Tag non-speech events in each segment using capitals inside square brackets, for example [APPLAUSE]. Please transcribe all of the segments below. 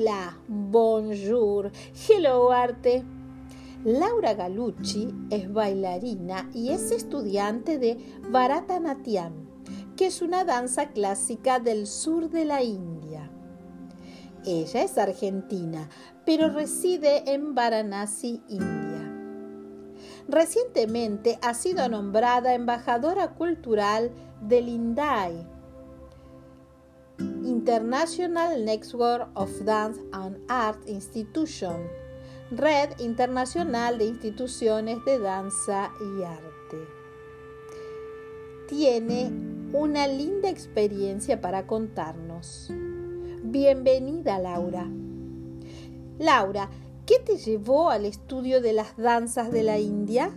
Hola, bonjour, hello arte. Laura Galucci es bailarina y es estudiante de Bharatanatyam, que es una danza clásica del sur de la India. Ella es argentina, pero reside en Varanasi, India. Recientemente ha sido nombrada embajadora cultural del INDAI, International Network of Dance and Art Institution, Red Internacional de Instituciones de Danza y Arte. Tiene una linda experiencia para contarnos. Bienvenida, Laura. Laura, ¿qué te llevó al estudio de las danzas de la India?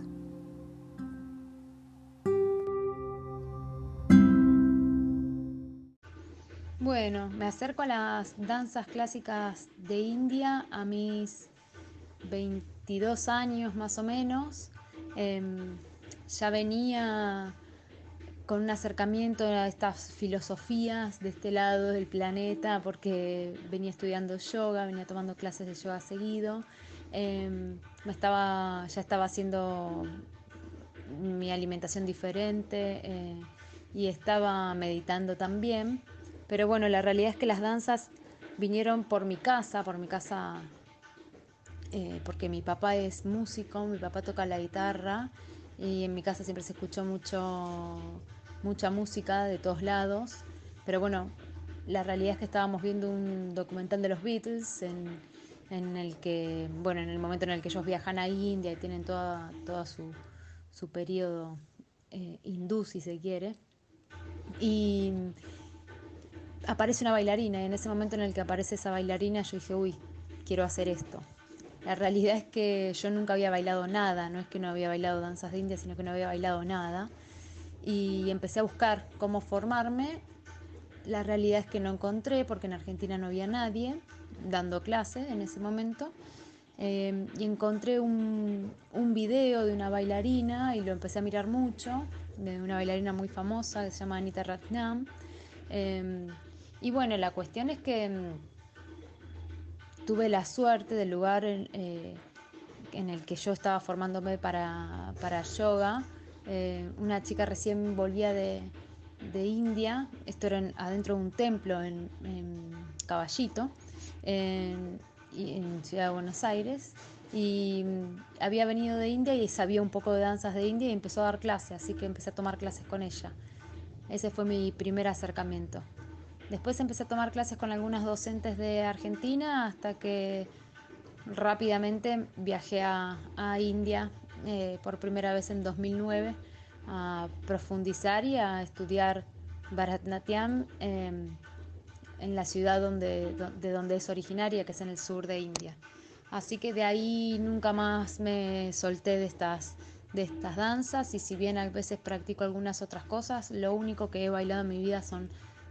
Bueno, me acerco a las danzas clásicas de India a mis 22 años más o menos. Em, ya venía con un acercamiento a estas filosofías de este lado del planeta porque venía estudiando yoga, venía tomando clases de yoga seguido. Em, me estaba, ya estaba haciendo mi alimentación diferente eh, y estaba meditando también. Pero bueno, la realidad es que las danzas vinieron por mi casa, por mi casa eh, porque mi papá es músico, mi papá toca la guitarra y en mi casa siempre se escuchó mucho, mucha música de todos lados. Pero bueno, la realidad es que estábamos viendo un documental de los Beatles en, el que, bueno, en el momento en el que ellos viajan a India y tienen toda, toda su, su periodo eh, hindú, si se quiere. Y aparece una bailarina y en ese momento en el que aparece esa bailarina yo dije, uy, quiero hacer esto. La realidad es que yo nunca había bailado nada, no es que no había bailado danzas de India, sino que no había bailado nada. Y empecé a buscar cómo formarme. La realidad es que no encontré porque en Argentina no había nadie dando clase en ese momento. Eh, y encontré un, un, video de una bailarina y lo empecé a mirar mucho, de una bailarina muy famosa que se llama Anita Ratnam. Eh, y bueno, la cuestión es que tuve la suerte del lugar en, eh, el que yo estaba formándome para, yoga. Eh, una chica recién volvía de, India, esto era adentro de un templo en, Caballito, en, Ciudad de Buenos Aires, y había venido de India y sabía un poco de danzas de India y empezó a dar clases, así que empecé a tomar clases con ella. Ese fue mi primer acercamiento. Después empecé a tomar clases con algunas docentes de Argentina hasta que rápidamente viajé a, India eh, por primera vez en 2009 a profundizar y a estudiar Bharatanatyam em, en la ciudad donde, de donde es originaria, que es en el sur de India. Así que de ahí nunca más me solté de estas, de estas danzas y si bien a veces practico algunas otras cosas, lo único que he bailado en mi vida son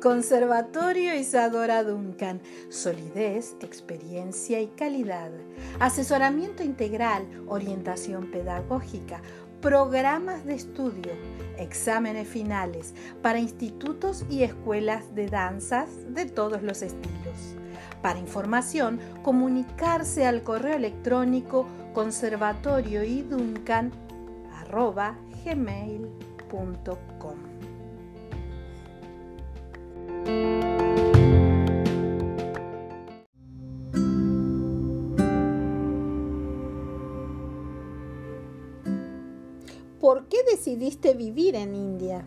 Conservatorio Isadora Duncan. Solidez, experiencia y calidad. Asesoramiento integral, orientación pedagógica, programas de estudio, exámenes finales para institutos y escuelas de danzas de todos los estilos. Para información, comunicarse al correo electrónico conservatorioiduncan.gmail.com ¿Por qué decidiste vivir en India?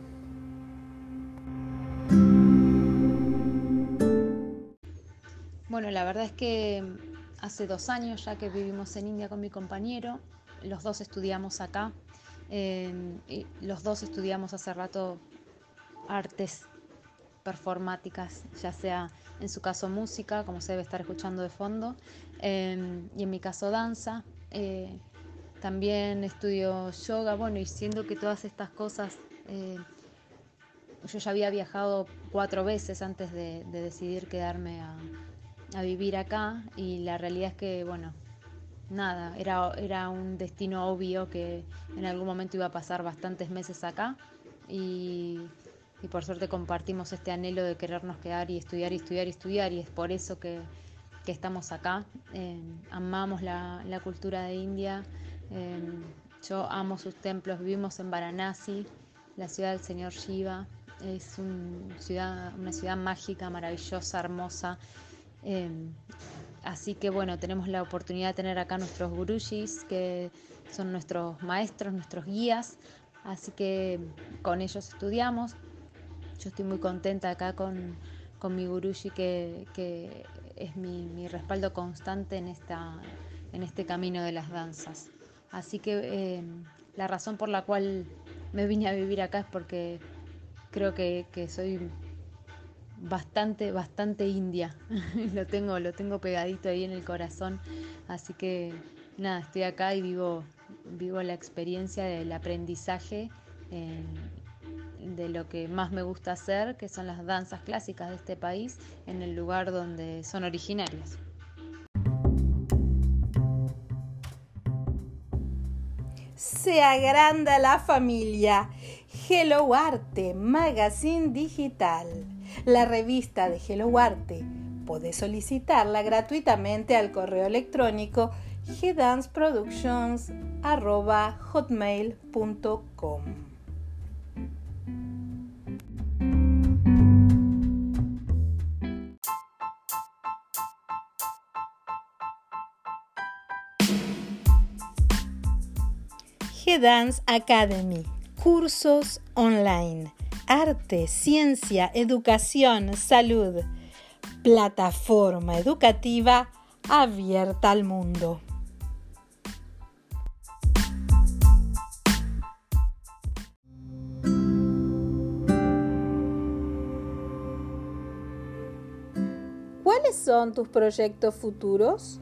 Bueno, la verdad es que hace dos años ya que vivimos en India con mi compañero, los dos estudiamos acá y los dos estudiamos hace rato artes performáticas, ya sea en su caso música, como se debe estar escuchando de fondo, em, y en mi caso danza. Eh, también estudio yoga, bueno, y siendo que todas estas cosas, eh, yo ya había viajado cuatro veces antes de, decidir quedarme a, a, vivir acá, y la realidad es que, bueno, nada, era, era un destino obvio que en algún momento iba a pasar bastantes meses acá, y y por suerte compartimos este anhelo de querernos quedar y estudiar y estudiar y estudiar y es por eso que, estamos acá. Eh, amamos la, cultura de India, eh, yo amo sus templos, vivimos en Varanasi, la ciudad del señor Shiva, es una ciudad mágica, maravillosa, hermosa. Eh, así que bueno, tenemos la oportunidad de tener acá nuestros gurushis, que son nuestros maestros, nuestros guías, así que con ellos estudiamos, yo estoy muy contenta acá con, mi gurushi que, es mi, respaldo constante en, esta, en este camino de las danzas. Así que eh, la razón por la cual me vine a vivir acá es porque creo que, soy bastante, bastante india. [LAUGHS] lo tengo, lo tengo pegadito ahí en el corazón. Así que nada, estoy acá y vivo, vivo la experiencia del aprendizaje de lo que más me gusta hacer, que son las danzas clásicas de este país, en el lugar donde son originarias. Se agranda la familia. Hello Arte, Magazine Digital. La revista de Hello Arte. Podés solicitarla gratuitamente al correo electrónico gdanceproductions.hotmail.com. Dance Academy, cursos online, arte, ciencia, educación, salud, plataforma educativa abierta al mundo. ¿Cuáles son tus proyectos futuros?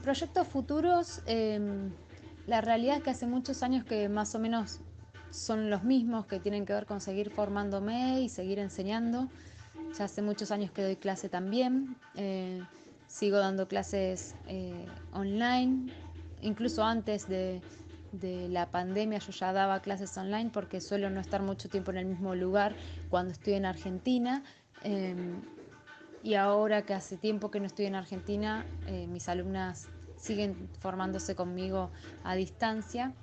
Proyectos futuros, em, la realidad es que hace muchos años que más o menos son los mismos, que tienen que ver con seguir formándome y seguir enseñando. Ya hace muchos años que doy clase también. Eh, sigo dando clases eh, online. Incluso antes de, la pandemia yo ya daba clases online porque suelo no estar mucho tiempo en el mismo lugar cuando estoy en Argentina. Em, y ahora que hace tiempo que no estoy en Argentina, eh, mis alumnas siguen formándose conmigo a distancia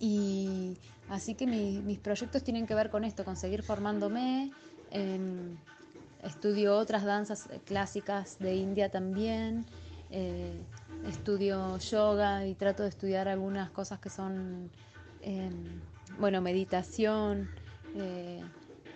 y así que mis proyectos tienen que ver con esto, con seguir formándome. Em, estudio otras danzas clásicas de India también. Eh, estudio yoga y trato de estudiar algunas cosas que son, em, bueno, meditación.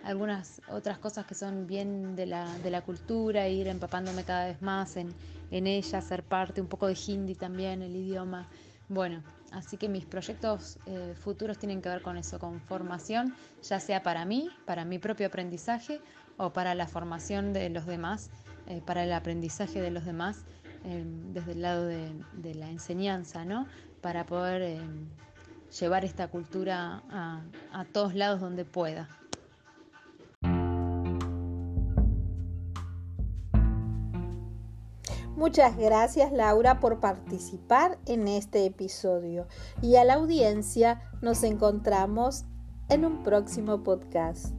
Eh, algunas otras cosas que son bien de la, de la cultura, ir empapándome cada vez más en, en ella, ser parte un poco de hindi también, el idioma. Bueno, así que mis proyectos eh, futuros tienen que ver con eso, con formación, ya sea para mí, para mi propio aprendizaje o para la formación de los demás, eh, para el aprendizaje de los demás em, desde el lado de, de, la enseñanza, ¿no? Para poder em, llevar esta cultura a, a todos lados donde pueda. Muchas gracias Laura por participar en este episodio y a la audiencia nos encontramos en un próximo podcast.